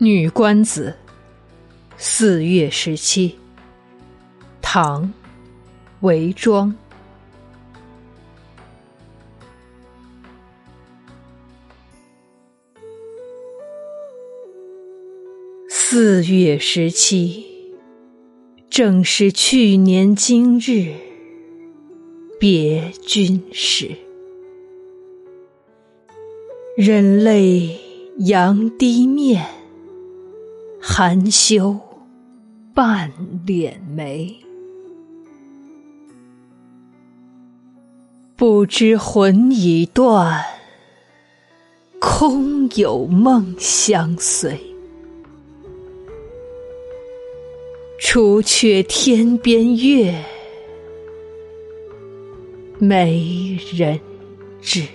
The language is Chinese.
女官子，四月十七。唐，韦庄。四月十七，正是去年今日别君时，忍泪扬低面。含羞半敛眉，不知魂已断，空有梦相随。除却天边月，没人知。